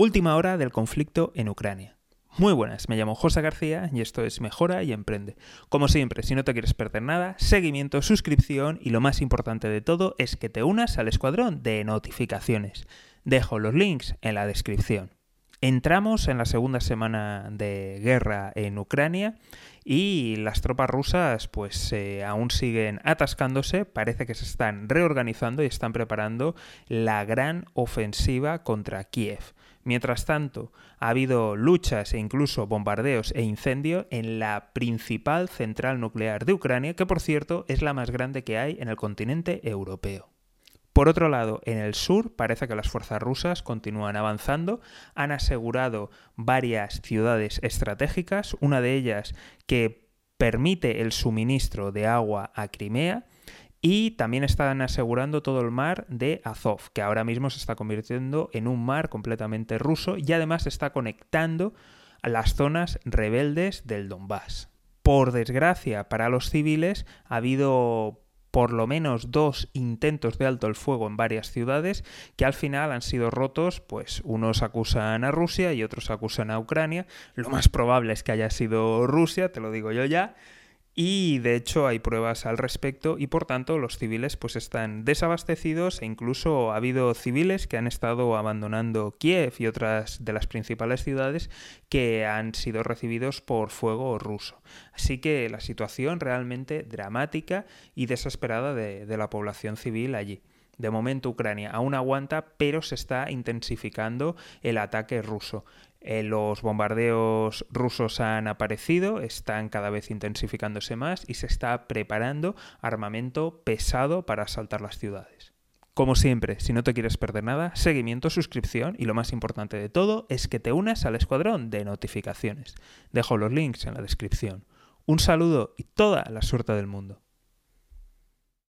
Última hora del conflicto en Ucrania. Muy buenas, me llamo José García y esto es Mejora y Emprende. Como siempre, si no te quieres perder nada, seguimiento, suscripción y lo más importante de todo es que te unas al escuadrón de notificaciones. Dejo los links en la descripción. Entramos en la segunda semana de guerra en Ucrania y las tropas rusas pues eh, aún siguen atascándose, parece que se están reorganizando y están preparando la gran ofensiva contra Kiev. Mientras tanto, ha habido luchas e incluso bombardeos e incendios en la principal central nuclear de Ucrania, que por cierto es la más grande que hay en el continente europeo. Por otro lado, en el sur parece que las fuerzas rusas continúan avanzando, han asegurado varias ciudades estratégicas, una de ellas que permite el suministro de agua a Crimea, y también están asegurando todo el mar de Azov, que ahora mismo se está convirtiendo en un mar completamente ruso y además está conectando a las zonas rebeldes del Donbass. Por desgracia para los civiles ha habido por lo menos dos intentos de alto el fuego en varias ciudades que al final han sido rotos, pues unos acusan a Rusia y otros acusan a Ucrania. Lo más probable es que haya sido Rusia, te lo digo yo ya, y de hecho hay pruebas al respecto y por tanto los civiles pues están desabastecidos e incluso ha habido civiles que han estado abandonando Kiev y otras de las principales ciudades que han sido recibidos por fuego ruso. Así que la situación realmente dramática y desesperada de, de la población civil allí. De momento Ucrania aún aguanta, pero se está intensificando el ataque ruso. Eh, los bombardeos rusos han aparecido, están cada vez intensificándose más y se está preparando armamento pesado para asaltar las ciudades. Como siempre, si no te quieres perder nada, seguimiento, suscripción y lo más importante de todo es que te unas al escuadrón de notificaciones. Dejo los links en la descripción. Un saludo y toda la suerte del mundo.